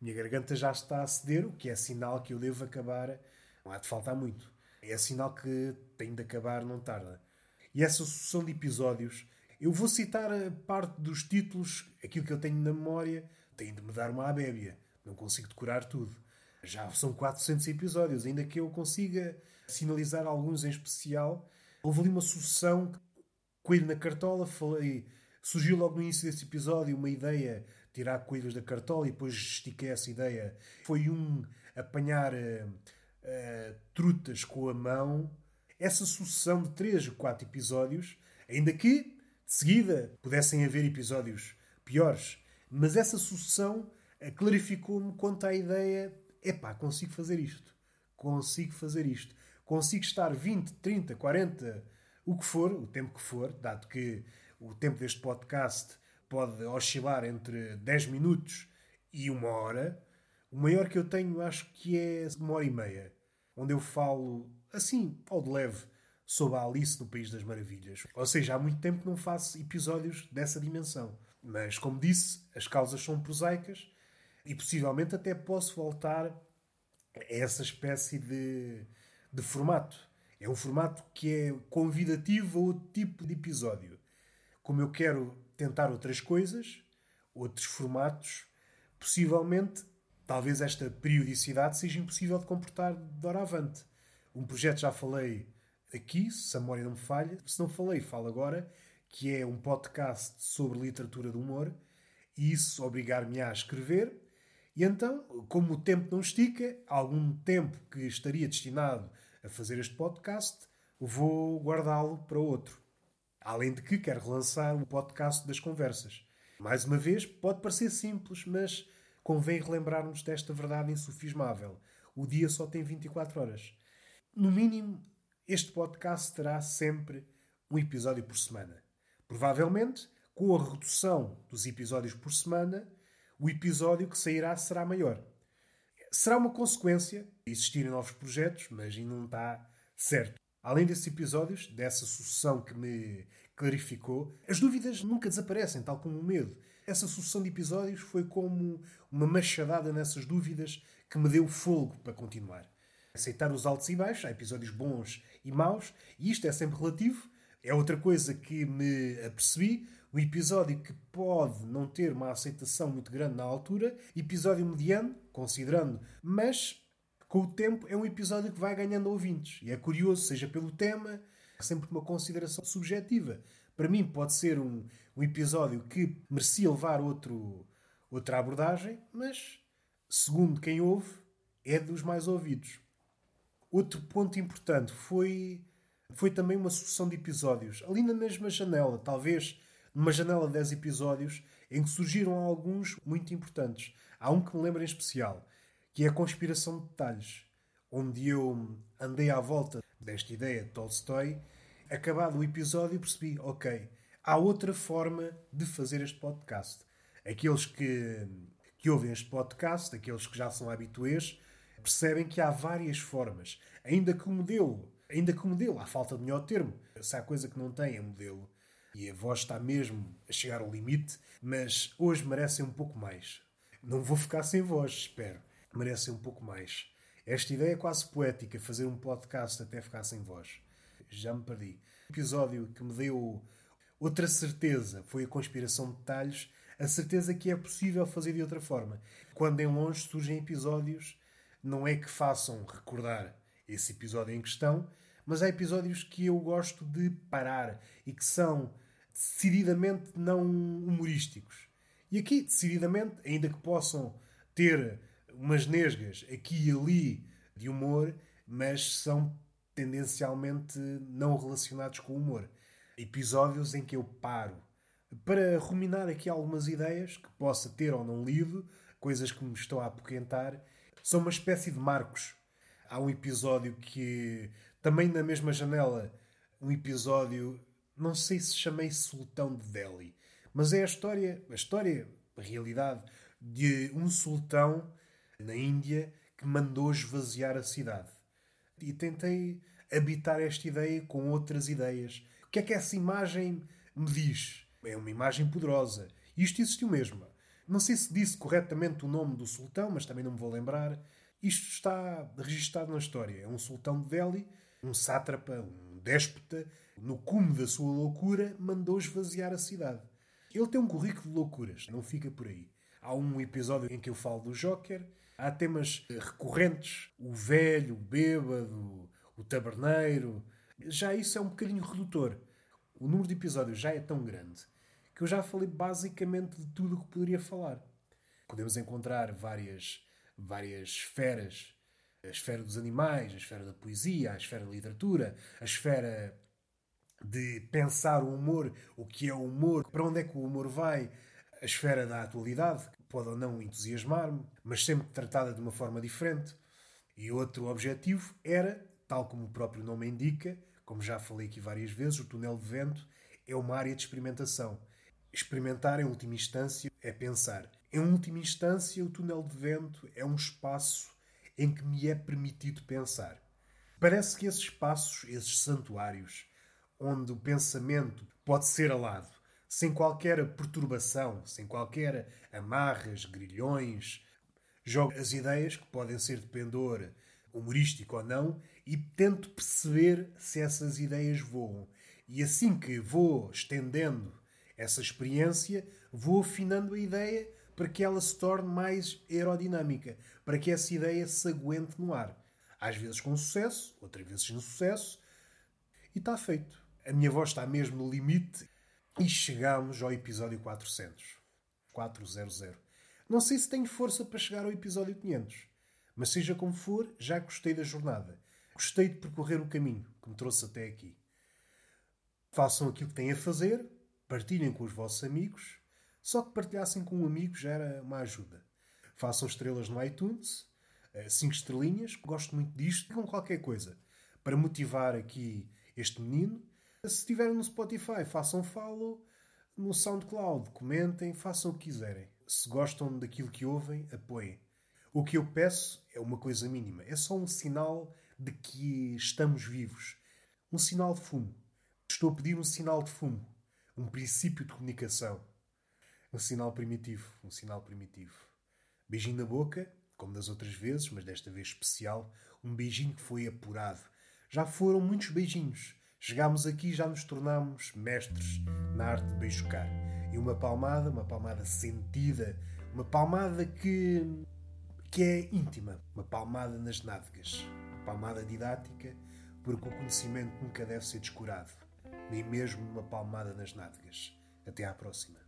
A minha garganta já está a ceder, o que é sinal que eu devo acabar. Não há de faltar muito é sinal que tem de acabar, não tarda. E essa sucessão de episódios, eu vou citar a parte dos títulos, aquilo que eu tenho na memória, tem de me dar uma abébia. Não consigo decorar tudo. Já são 400 episódios, ainda que eu consiga sinalizar alguns em especial. Houve ali uma sucessão, coelho na cartola, falei, surgiu logo no início desse episódio uma ideia, tirar coelhos da cartola e depois estiquei essa ideia. Foi um apanhar uh, uh, trutas com a mão, essa sucessão de três ou quatro episódios, ainda que de seguida pudessem haver episódios piores, mas essa sucessão eh, clarificou-me quanto à ideia: epá, consigo fazer isto, consigo fazer isto, consigo estar 20, 30, 40, o que for, o tempo que for, dado que o tempo deste podcast pode oscilar entre 10 minutos e uma hora. O maior que eu tenho acho que é uma hora e meia, onde eu falo assim, ao de leve, sobre a Alice no País das Maravilhas. Ou seja, há muito tempo que não faço episódios dessa dimensão. Mas, como disse, as causas são prosaicas e possivelmente até posso voltar a essa espécie de, de formato. É um formato que é convidativo a outro tipo de episódio. Como eu quero tentar outras coisas, outros formatos, possivelmente, talvez esta periodicidade seja impossível de comportar de hora avante. Um projeto já falei aqui, se a memória não me falha, se não falei, falo agora, que é um podcast sobre literatura do humor, e isso obrigar-me a escrever. E então, como o tempo não estica, algum tempo que estaria destinado a fazer este podcast, vou guardá-lo para outro. Além de que quero relançar o podcast das conversas. Mais uma vez, pode parecer simples, mas convém relembrarmos desta verdade insufismável. O dia só tem 24 horas. No mínimo, este podcast terá sempre um episódio por semana. Provavelmente, com a redução dos episódios por semana, o episódio que sairá será maior. Será uma consequência existirem novos projetos, mas ainda não está certo. Além desses episódios, dessa sucessão que me clarificou, as dúvidas nunca desaparecem, tal como o medo. Essa sucessão de episódios foi como uma machadada nessas dúvidas que me deu fogo para continuar. Aceitar os altos e baixos, há episódios bons e maus, e isto é sempre relativo. É outra coisa que me apercebi. Um episódio que pode não ter uma aceitação muito grande na altura, episódio mediano, considerando, mas com o tempo é um episódio que vai ganhando ouvintes. E é curioso, seja pelo tema, sempre uma consideração subjetiva. Para mim, pode ser um, um episódio que merecia levar outro, outra abordagem, mas, segundo quem ouve, é dos mais ouvidos. Outro ponto importante foi, foi também uma sucessão de episódios. Ali na mesma janela, talvez numa janela de 10 episódios, em que surgiram alguns muito importantes. Há um que me lembro em especial, que é a conspiração de detalhes, onde eu andei à volta desta ideia de Tolstói. Acabado o episódio, percebi, ok, há outra forma de fazer este podcast. Aqueles que, que ouvem este podcast, aqueles que já são habituês, percebem que há várias formas. Ainda que o modelo, ainda que o modelo, há falta de melhor termo. Se há coisa que não tem é modelo. E a voz está mesmo a chegar ao limite, mas hoje merecem um pouco mais. Não vou ficar sem voz, espero. Merecem um pouco mais. Esta ideia é quase poética, fazer um podcast até ficar sem voz. Já me perdi. O episódio que me deu outra certeza foi a conspiração de detalhes, a certeza que é possível fazer de outra forma. Quando em longe surgem episódios, não é que façam recordar esse episódio em questão, mas há episódios que eu gosto de parar e que são decididamente não humorísticos. E aqui, decididamente, ainda que possam ter umas nesgas aqui e ali de humor, mas são tendencialmente não relacionados com o humor. Episódios em que eu paro para ruminar aqui algumas ideias que possa ter ou não lido, coisas que me estão a apoquentar, são uma espécie de marcos. Há um episódio que, também na mesma janela, um episódio, não sei se chamei Sultão de Delhi, mas é a história, a história, a realidade, de um sultão na Índia que mandou esvaziar a cidade. E tentei habitar esta ideia com outras ideias. O que é que essa imagem me diz? É uma imagem poderosa. Isto existiu mesmo. Não sei se disse corretamente o nome do sultão, mas também não me vou lembrar. Isto está registado na história. É um sultão de Delhi, um sátrapa, um déspota, no cume da sua loucura, mandou esvaziar a cidade. Ele tem um currículo de loucuras, não fica por aí. Há um episódio em que eu falo do Joker, há temas recorrentes, o velho, o bêbado, o taberneiro. Já isso é um bocadinho redutor. O número de episódios já é tão grande que eu já falei basicamente de tudo o que poderia falar. Podemos encontrar várias, várias esferas. A esfera dos animais, a esfera da poesia, a esfera da literatura, a esfera de pensar o humor, o que é o humor, para onde é que o humor vai, a esfera da atualidade. Pode ou não entusiasmar-me, mas sempre tratada de uma forma diferente. E outro objetivo era, tal como o próprio nome indica, como já falei aqui várias vezes, o túnel de vento é uma área de experimentação. Experimentar, em última instância, é pensar. Em última instância, o túnel de vento é um espaço em que me é permitido pensar. Parece que esses espaços, esses santuários, onde o pensamento pode ser alado, sem qualquer perturbação, sem qualquer amarras, grilhões, jogo as ideias que podem ser de pendor humorístico ou não e tento perceber se essas ideias voam. E assim que vou estendendo essa experiência, vou afinando a ideia para que ela se torne mais aerodinâmica, para que essa ideia se aguente no ar. Às vezes com sucesso, outras vezes sem sucesso, e está feito. A minha voz está mesmo no limite e chegamos ao episódio 400. 400. Não sei se tenho força para chegar ao episódio 500, mas seja como for, já gostei da jornada. Gostei de percorrer o caminho que me trouxe até aqui. Façam aquilo que têm a fazer, partilhem com os vossos amigos. Só que partilhassem com um amigo já era uma ajuda. Façam estrelas no iTunes, eh, cinco estrelinhas, gosto muito disto, digam qualquer coisa para motivar aqui este menino. Se estiverem no Spotify, façam follow, no SoundCloud, comentem, façam o que quiserem. Se gostam daquilo que ouvem, apoiem. O que eu peço é uma coisa mínima, é só um sinal de que estamos vivos. Um sinal de fumo. Estou a pedir um sinal de fumo. Um princípio de comunicação. Um sinal primitivo. Um sinal primitivo. Beijinho na boca, como das outras vezes, mas desta vez especial. Um beijinho que foi apurado. Já foram muitos beijinhos. Chegámos aqui e já nos tornámos mestres na arte de beijocar. E uma palmada, uma palmada sentida, uma palmada que, que é íntima, uma palmada nas nádegas, uma palmada didática, porque o conhecimento nunca deve ser descurado nem mesmo uma palmada nas nádegas. Até à próxima.